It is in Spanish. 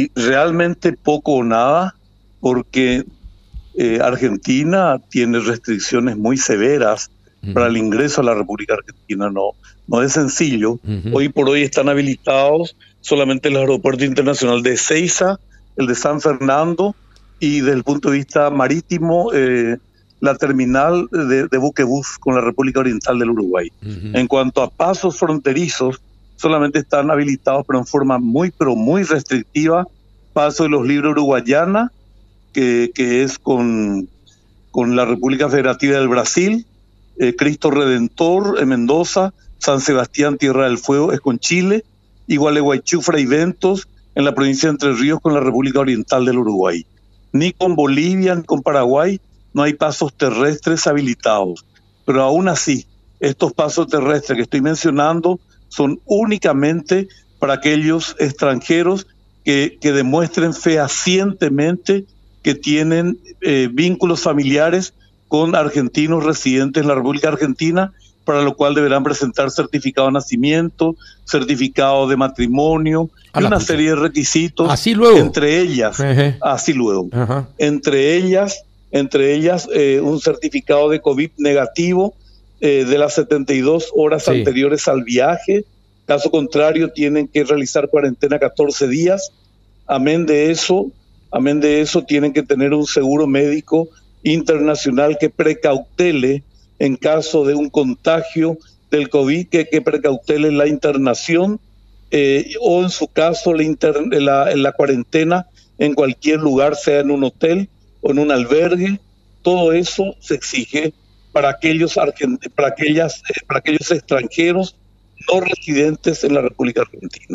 y realmente poco o nada, porque eh, Argentina tiene restricciones muy severas para el ingreso a la República Argentina. No, no es sencillo. Hoy por hoy están habilitados solamente el aeropuerto internacional de Ceiza, el de San Fernando y desde el punto de vista marítimo, eh, la terminal de, de, buquebús con la República Oriental del Uruguay. En cuanto a pasos fronterizos, solamente están habilitados, pero en forma muy, pero muy restrictiva, paso de los libros uruguayana, que, que es con, con la República Federativa del Brasil, eh, Cristo Redentor en Mendoza, San Sebastián, Tierra del Fuego, es con Chile, y Gualeguaychú, Fray Ventos, en la provincia de Entre Ríos, con la República Oriental del Uruguay. Ni con Bolivia, ni con Paraguay, no hay pasos terrestres habilitados. Pero aún así, estos pasos terrestres que estoy mencionando son únicamente para aquellos extranjeros que, que demuestren fehacientemente que tienen eh, vínculos familiares con argentinos residentes en la República Argentina, para lo cual deberán presentar certificado de nacimiento, certificado de matrimonio y una serie de requisitos. Así luego. Entre ellas, así luego. Entre ellas, entre ellas eh, un certificado de COVID negativo eh, de las 72 horas anteriores al viaje. Caso contrario, tienen que realizar cuarentena 14 días. Amén de eso, Amén de eso, tienen que tener un seguro médico internacional que precautele en caso de un contagio del COVID, que, que precautele la internación eh, o en su caso la, la, cuarentena en cualquier lugar, sea en un hotel o en un albergue. Todo eso se exige para aquellos, para aquellas, eh, para aquellos extranjeros no residentes en la República Argentina.